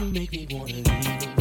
You make me wanna leave.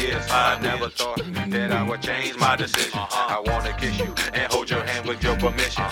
years. I never thought that I would change my decision. I wanna kiss you and hold your hand with your permission.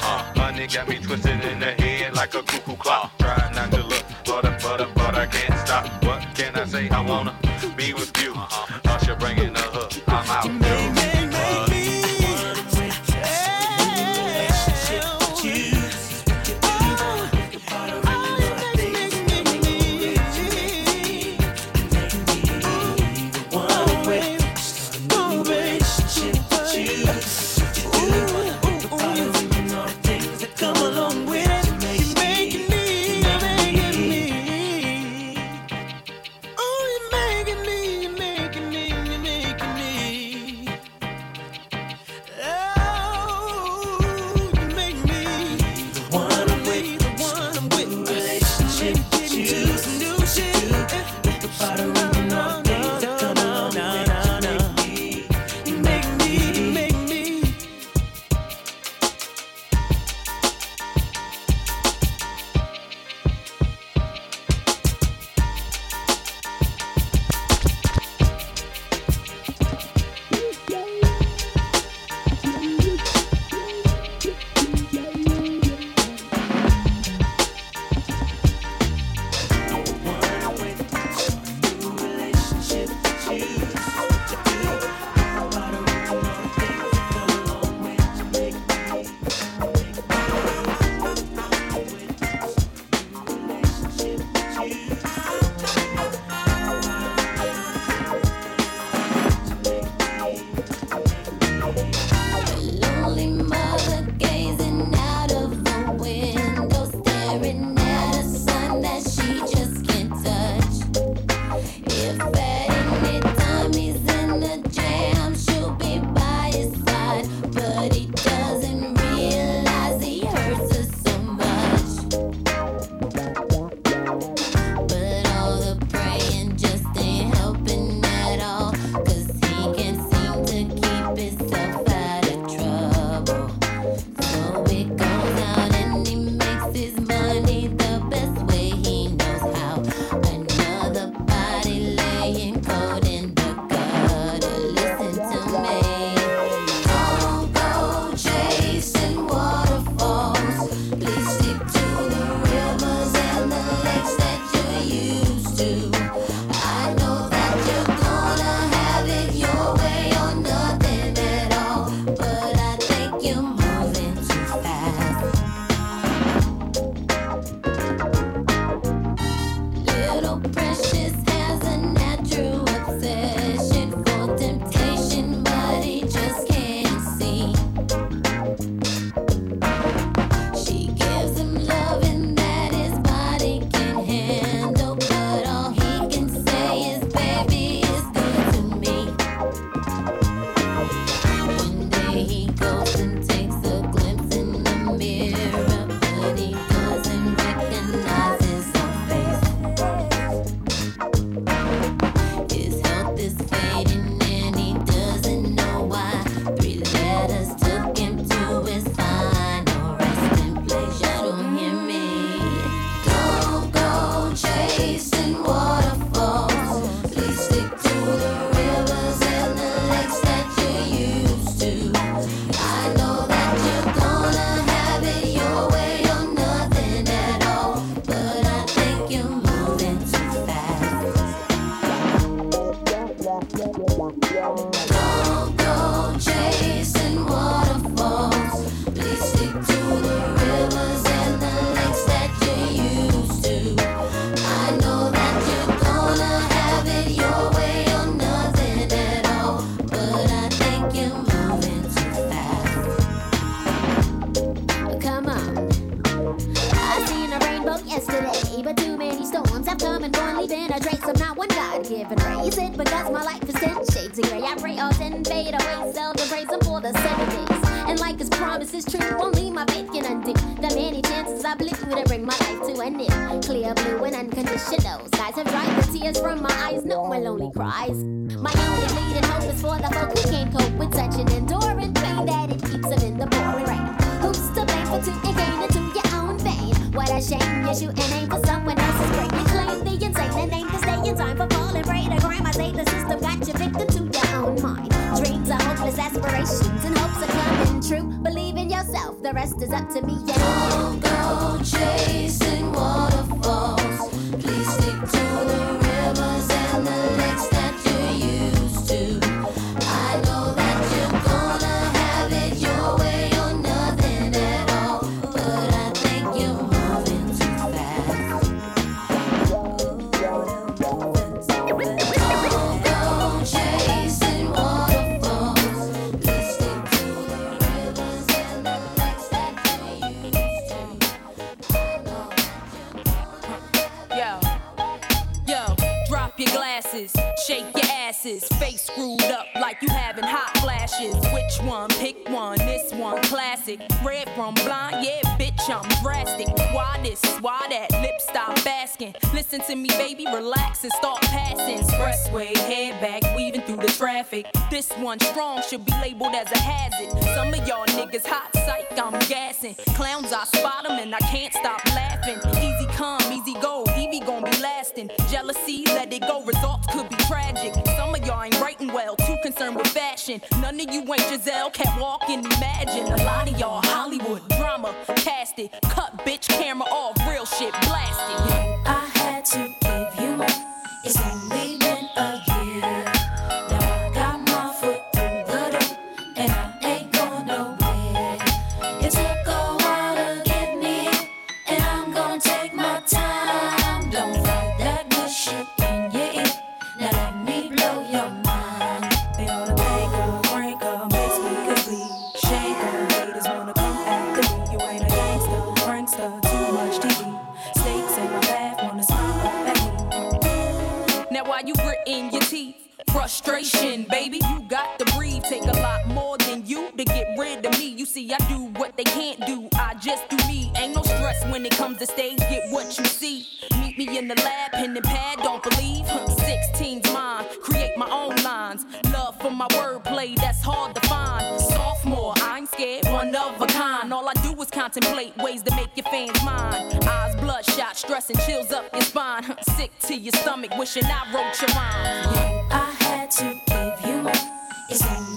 to get rid of me. You see, I do what they can't do. I just do me. Ain't no stress when it comes to stage. Get what you see. Meet me in the lab, pen and pad. Don't believe. 16's mine. Create my own lines. Love for my wordplay. That's hard to find. Sophomore, I ain't scared. One of a kind. All I do is contemplate ways to make your fans mine. Eyes bloodshot, stress and chills up your spine. Sick to your stomach, wishing I wrote your mind. I had to give you up.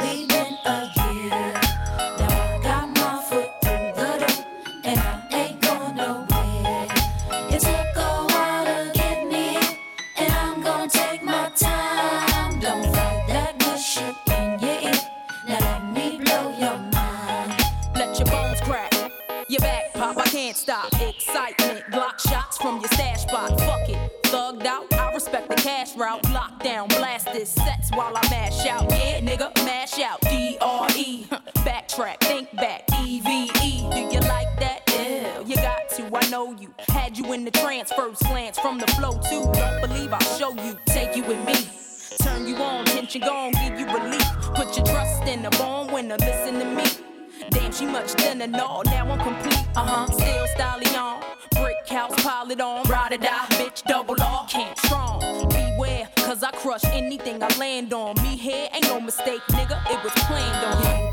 the transfer slants from the flow too. Don't believe I'll show you, take you with me. Turn you on, tension gone, give you relief. Put your trust in a born winner, listen to me. Damn, she much thinner, no, now I'm complete. Uh huh, still styling on. Brick house, pile it on. Ride or die, bitch, double R. Can't strong, beware, cause I crush anything I land on. Me here ain't no mistake, nigga, it was planned on.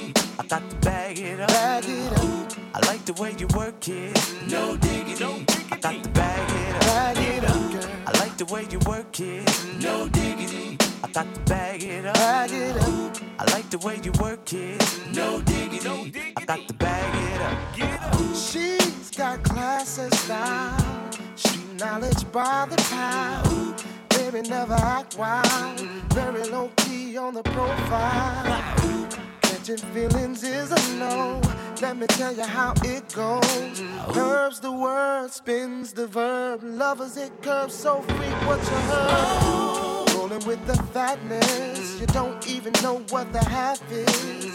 I got to bag it up. Bag it up, I like the way you work it, no diggity. I got to bag it up. bag it up, girl. I like the way you work it, no diggity. I got to bag it up. Bag it up, I like the way you work it, no diggity. I got to bag it up. get She's got class and style, street knowledge by the pound. Baby never act wild, very low key on the profile. Catching feelings is a no. Let me tell you how it goes. Oh. Curves the word, spins the verb. Lovers it curves so free. What you heard? Oh. Rolling with the fatness, you don't even know what the half is.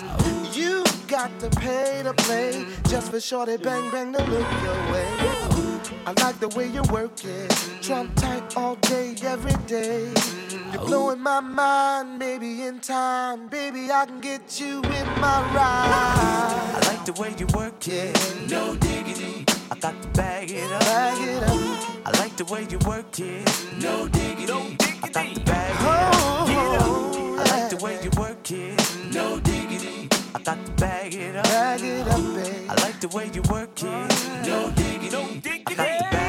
Oh. You got to pay to play just for shorty bang bang to look your way. I like the way you work it, Trump tight all day, every day. You're oh. blowing my mind, baby. In time, baby, I can get you in my ride. I like the way you work it, no diggity. I got to bag it up. Bag it up, I like the way you work it, no diggity. I got to bag it up. oh, I like the way you work it, no diggity. I got to bag it up. bag it up, babe. I like the way you work it, no diggity. I got to bag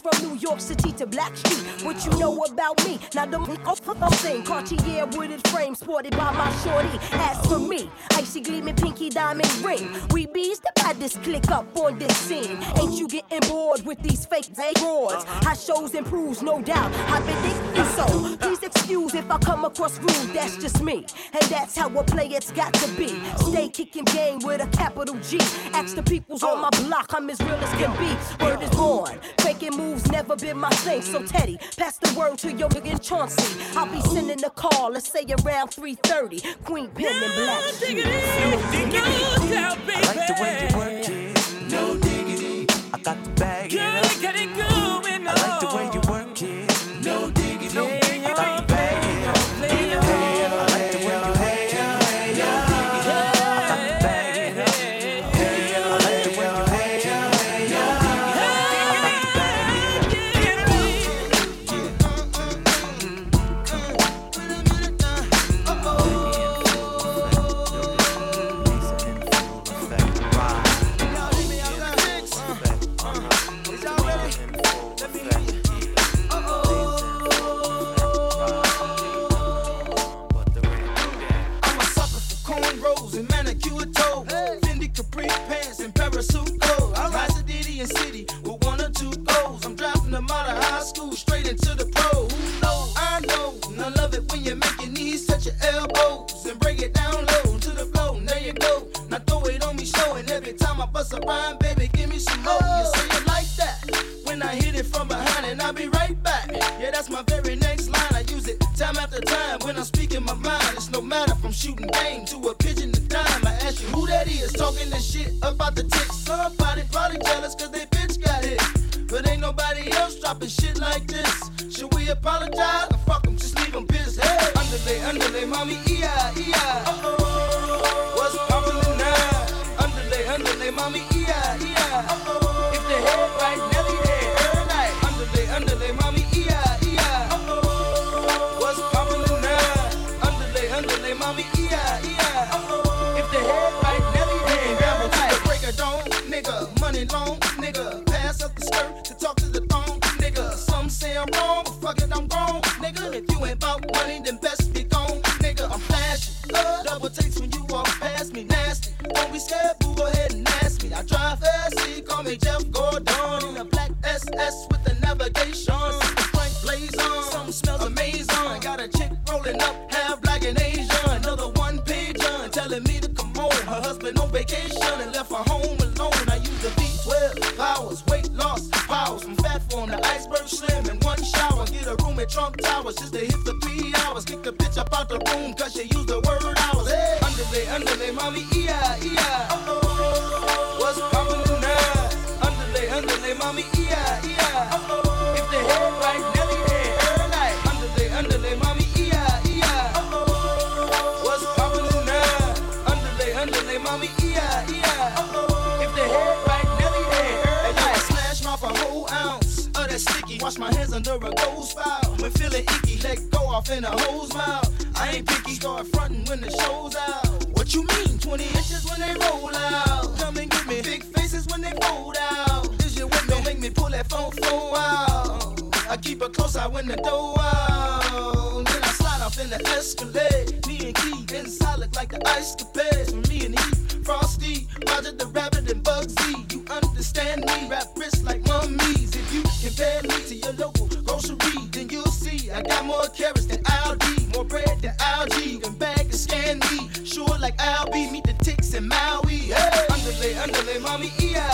from New York City to Blackstreet. What you know about me? Now the thing, Cartier wooded frame sported by my shorty. As for me, icy gleaming pinky diamond ring. We bees the baddest click up on this scene. Ain't you getting bored with these fake broads? Uh-huh. How shows improves, no doubt. I've been thinking so. Please excuse if I come across rude. That's just me, and that's how a player's got to be. Stay kicking game with a capital G. Ask the peoples on uh. my block, I'm as real as can be. Word is born. Faking moves never been my thing. So Teddy, pass the word to your nigga Chauncey. I'll be sending a call, let's say around 3:30. Queen Pen and Black. Sheep. I like the way you work it, no diggity. I got to bag it up. and me. Sure, like I'll be, meet the ticks in Maui. Hey. Underlay, underlay, mommy, EI.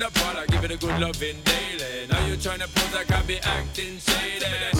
the product, give it a good loving daily. Now you trying to pose like I be acting shady.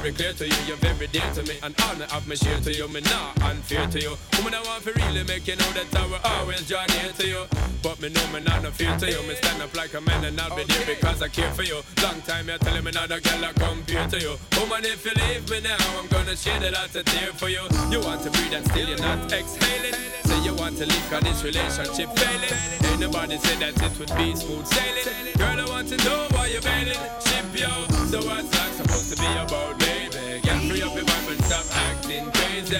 very clear to you, you're very dear to me. An honor of my share to you, me not unfair to you. Woman, I want to really make you know that I will always draw near to you. But me know me not no fear to you. Me stand up like a man and I'll be okay. there because I care for you. Long time you're telling me not a girl I here to you. Woman, if you leave me now, I'm gonna shed a lot of tear for you. You want to breathe and still you're not exhaling. Say you want to leave cause this relationship failing. Ain't nobody say that it would be smooth sailing. Girl, I want to know why you're bailing. Ship yo. So what's that supposed to be about, baby? Girl, free up your vibe and stop acting crazy.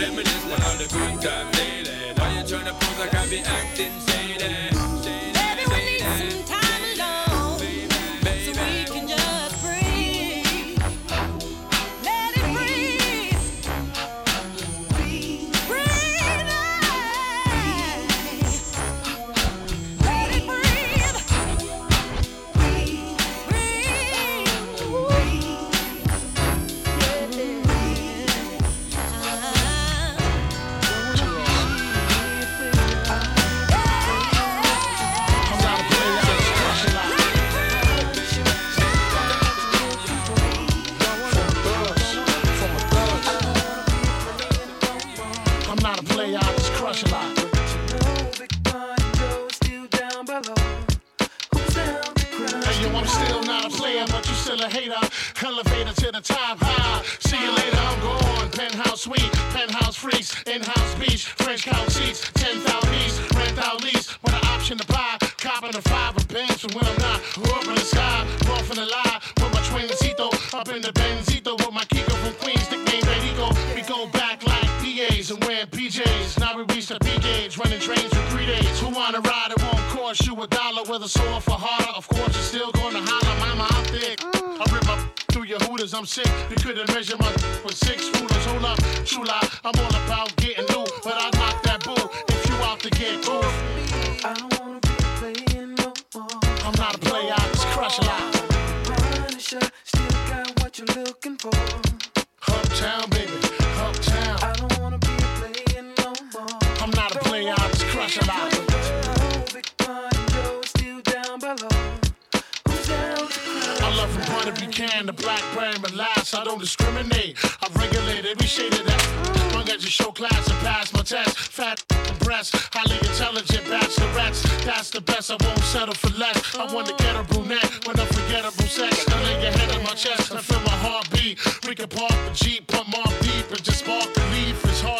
Reminisce on all the good times lately. Why you tryna pose like I be acting shady?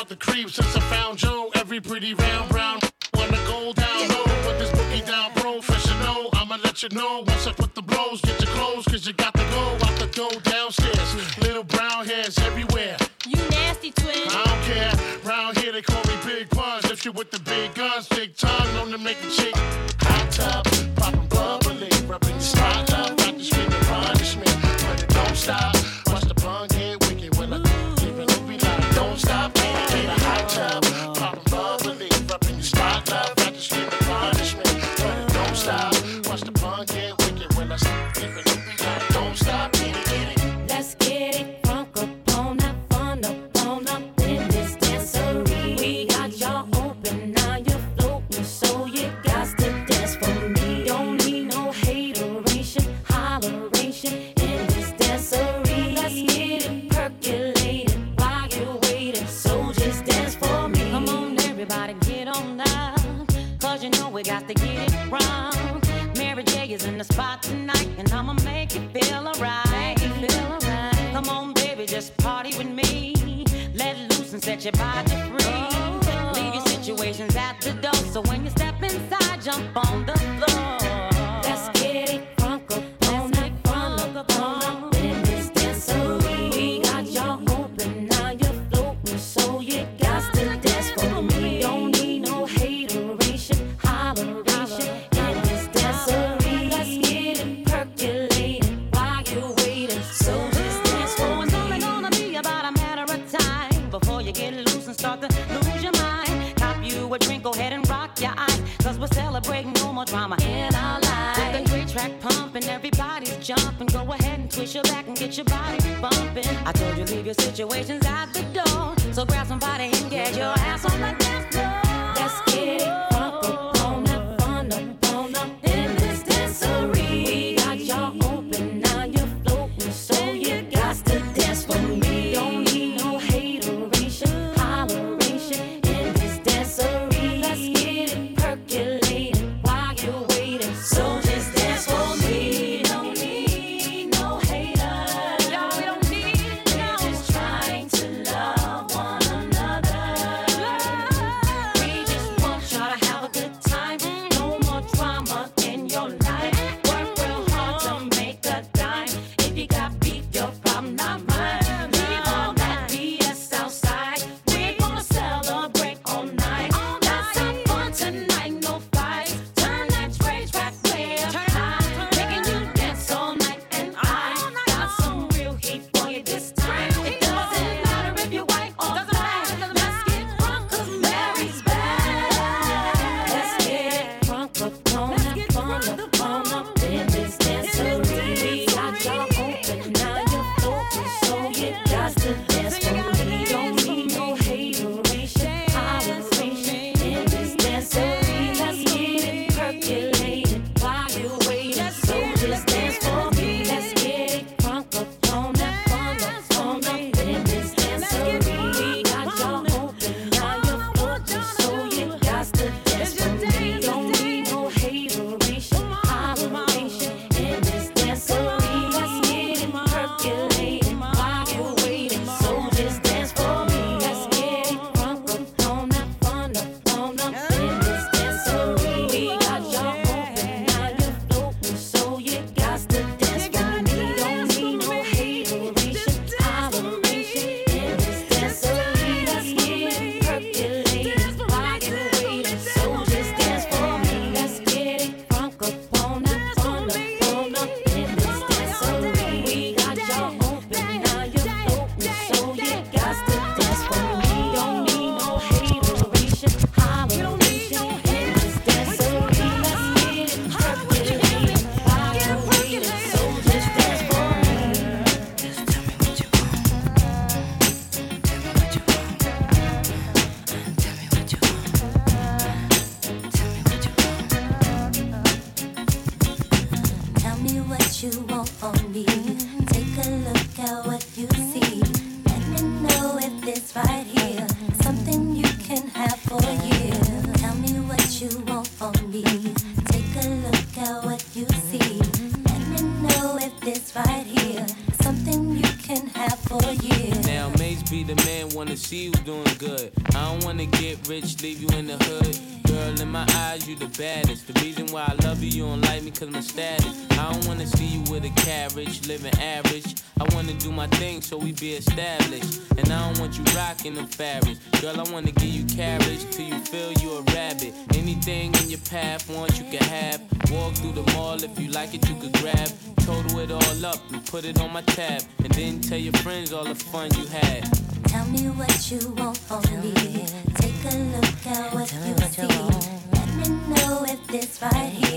the creep since I found Joe. Every pretty round brown wanna go down low with this boogie down professional. I'ma let you know once I put the blows, get your clothes, cause you got to go out the door downstairs. Little brown hairs everywhere. You nasty twin. I don't care. Round here they call me Big Buns. If you with the big guns, take time on to make a chick summer in our life. With a great track pumping, everybody's jumping. Go ahead and twist your back and get your body bumping. I told you leave your situations out the door. So grab somebody and get your ass on the dance floor. Let's get it. Be established. And I don't want you rocking them fabrics. Girl, I wanna give you carriage till you feel you a rabbit. Anything in your path, want you can have. Walk through the mall if you like it, you could grab. Total it all up and put it on my tab. And then tell your friends all the fun you had. Tell me what you want from me. Take a look at what you see. Let me know if this right here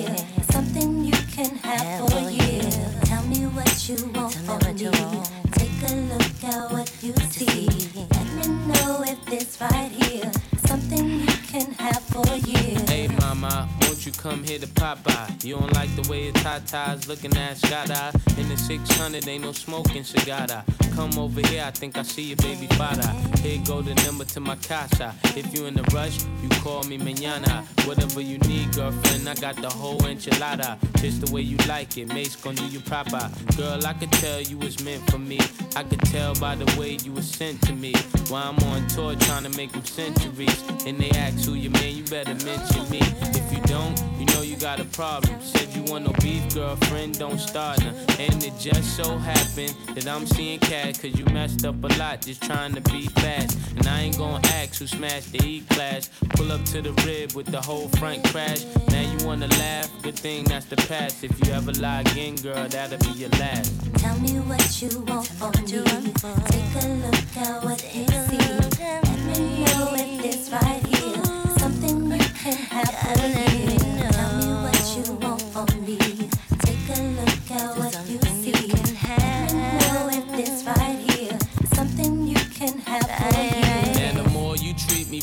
You don't like the way your tatas looking at Scott In the 600, ain't no smoking cigar. Come over here, I think I see your baby father. Here go the number to my casa. If you in a rush, you call me mañana. Whatever you need, girlfriend, I got the whole enchilada. Just the way you like it, Mase gon' do you proper. Girl, I could tell you was meant for me. I could tell by the way you was sent to me. While I'm on tour trying to make them centuries. And they ask who you man, you better mention me. If you don't, you got a problem. Said you want no beef, girlfriend, don't start now. And it just so happened that I'm seeing cat cause you messed up a lot just trying to be fast. And I ain't gonna ask who smashed the E class. Pull up to the rib with the whole front crash. Now you wanna laugh, good thing that's the past. If you ever lie again, girl, that'll be your last. Tell me what you want from me. Take a look at what see. Let me know if this right here something you can have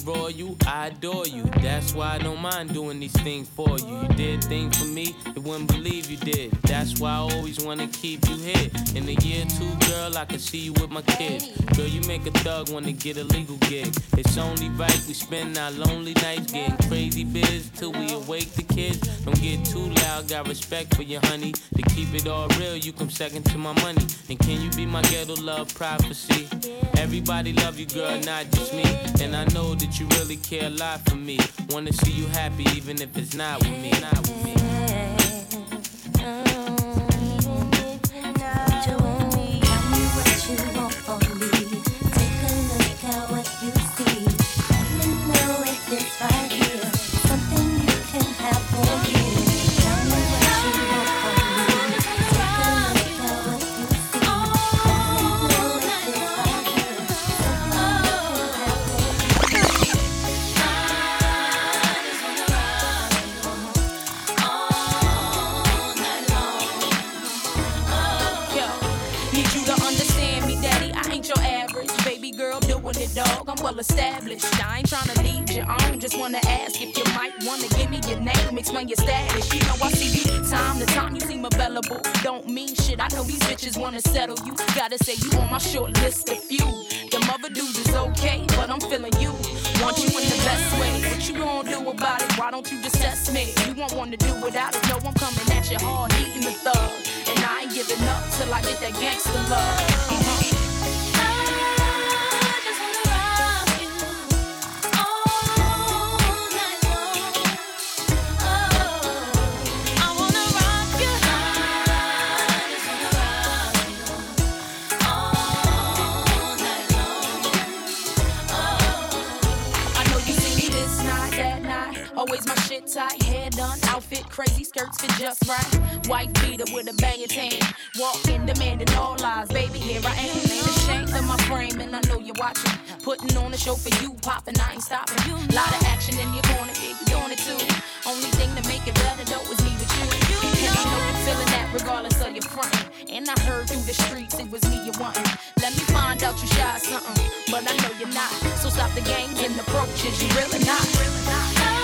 me royal, I adore you. That's why I don't mind doing these things for you. You did things for me, you wouldn't believe you did. That's why I always wanna keep you here. In a year or two, girl, I can see you with my kids. Girl, you make a thug wanna get a legal gig. It's only right we spend our lonely nights getting crazy biz till we awake the kids. Don't get too loud, got respect for you, honey. To keep it all real, you come second to my money. And can you be my ghetto love prophecy? Everybody love you, girl, not just me. And I know that you really care a lot for me. Wanna see you happy, even if it's not with me. Not with me. Watching. Putting on a show for you, popping, I ain't stopping. Lot of action in your corner, yeah, you doing it too. Only thing to make it better though is me with you. And I know you're feeling that regardless of your front. And I heard through the streets it was me you wantin'. Let me find out you shy something, but I know you're not. So stop the games and approaches, you really not. exchange. Now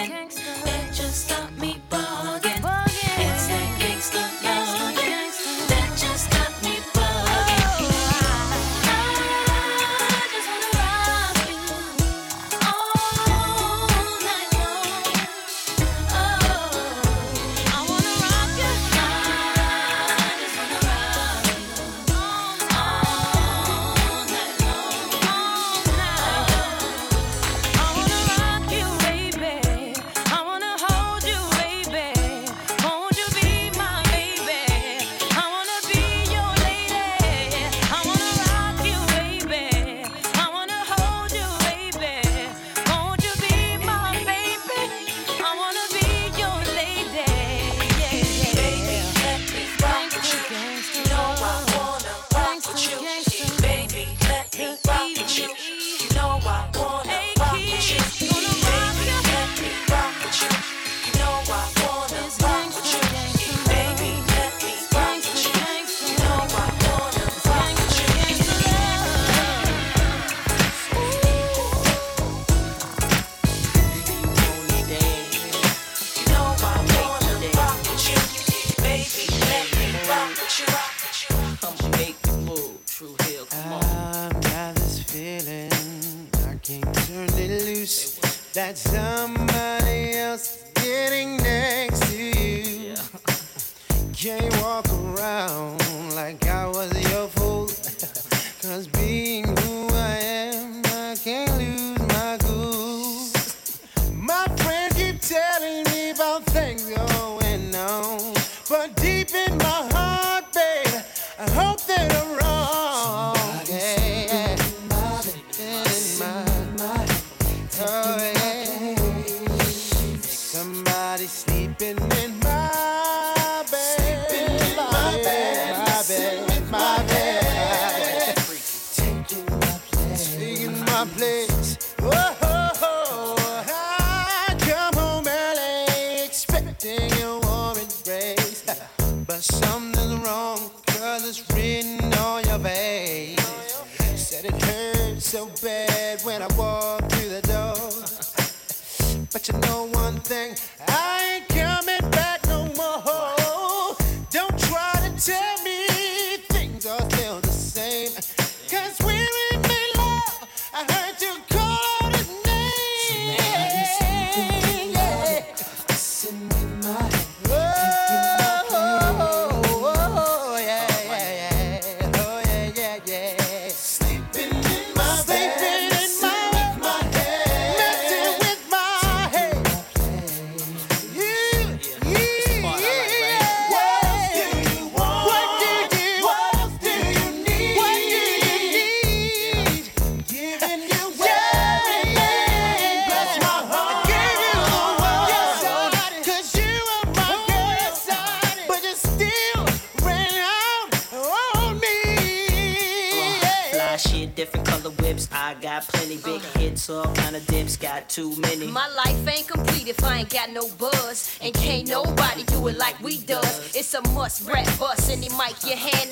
too many. My life ain't complete if I ain't got no buzz. And can't nobody do it like we does. It's a must rap bust. Any mic you hand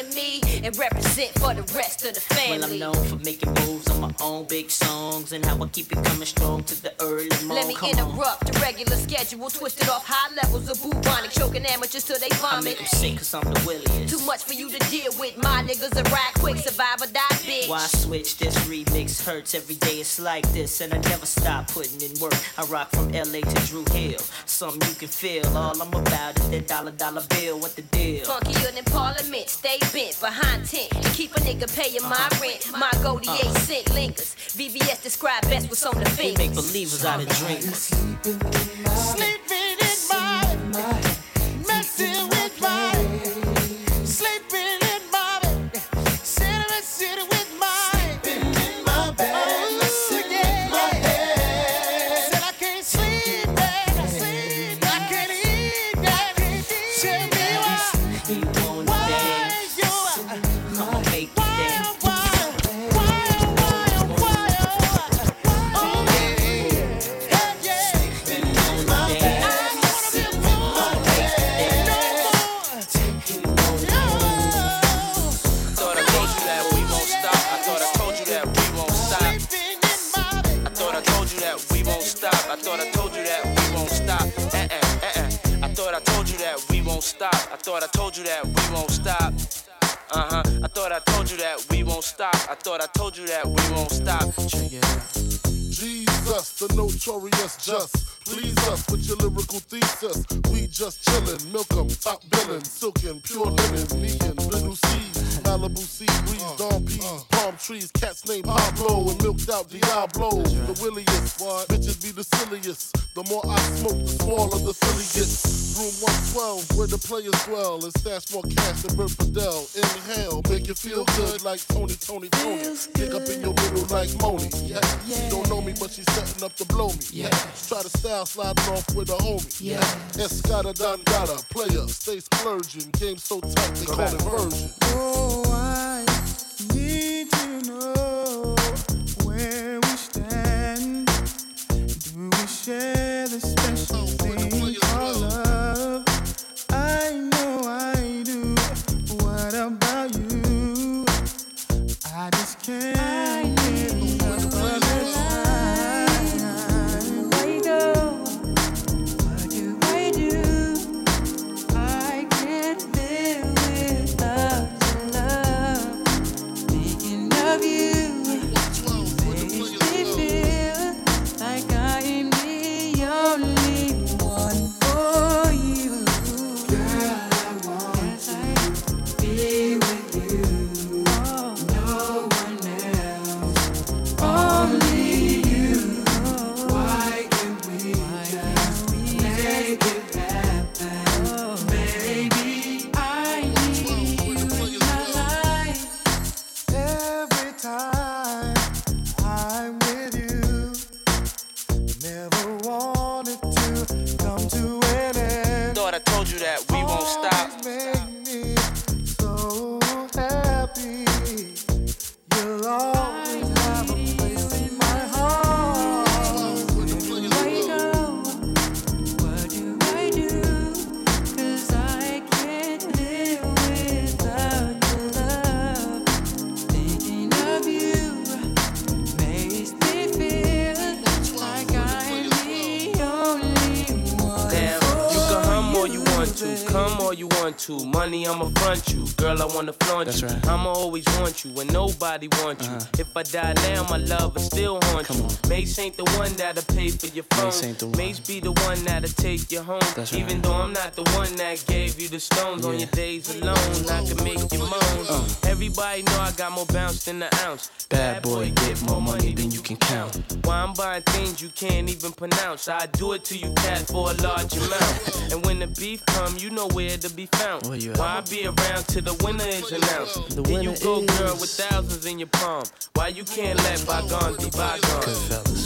and represent for the rest of the family. Well, I'm known for making moves on my own big songs and how I keep it coming strong to the early morning. Let me Come on. interrupt the regular schedule, twisted off high levels of bubonic, choking amateurs till they vomit. I make sick cause I'm the williest. Too much for you to deal with. My niggas are ride quick, survive or die, bitch. Why switch? This remix hurts every day. It's like this, and I never stop putting in work. I rock from LA to Drew Hill. Something you can feel. All I'm about is that dollar dollar bill. What the deal? Funkier than Parliament, stay bent behind tent. To keep a nigga paying my uh-huh. rent. My goldie uh-huh. eight cent lingers. VVS describe best what's on the We fingers. make believers out of dreamers. Sleeping in my messing with my Blast more cats than Bert Fidel. Inhale, make you feel good like Tony, Tony, Tony. pick up in your middle like Moni. Yeah. yeah. She don't know me, but she's setting up to blow me. Yeah. Try to style sliding off with a homie. Yeah. Escada Dangada, player, stay splurging. Game so tight, they Go call back. it version. Right. I'ma always want you when nobody wants you. Uh-huh. If I die now, my love will still haunt Come you. On. Mase ain't the one that'll pay for your phone. Mase, ain't the one. Mase be the one that'll take you home. That's Even right. though I'm not the one that gave you the stones yeah. on your days alone, I can make you moan. Uh. Everybody know I got more bounce than an ounce. Bad boy, get more money than you can count. Why I'm buying things you can't even pronounce. I do it to you, cat, for a large amount. and when the beef come, you know where to be found. Why I be around till the winner is announced? The then you go, is... girl, with thousands in your palm. Why you can't let bygones be bygones?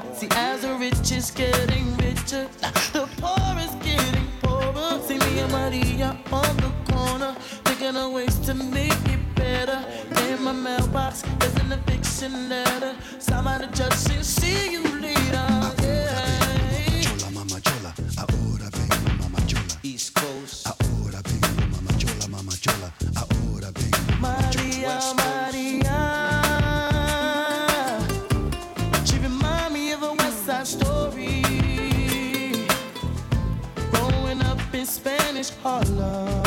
corner. See, as the rich is getting richer, the poor is getting poorer. See me and Maria on the corner, thinking of ways to make it better. In my mailbox, there's an eviction letter. Somebody just said, see you later. is hollow.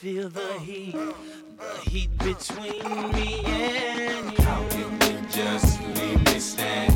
feel the heat, the heat between me and you. How can you just leave me standing?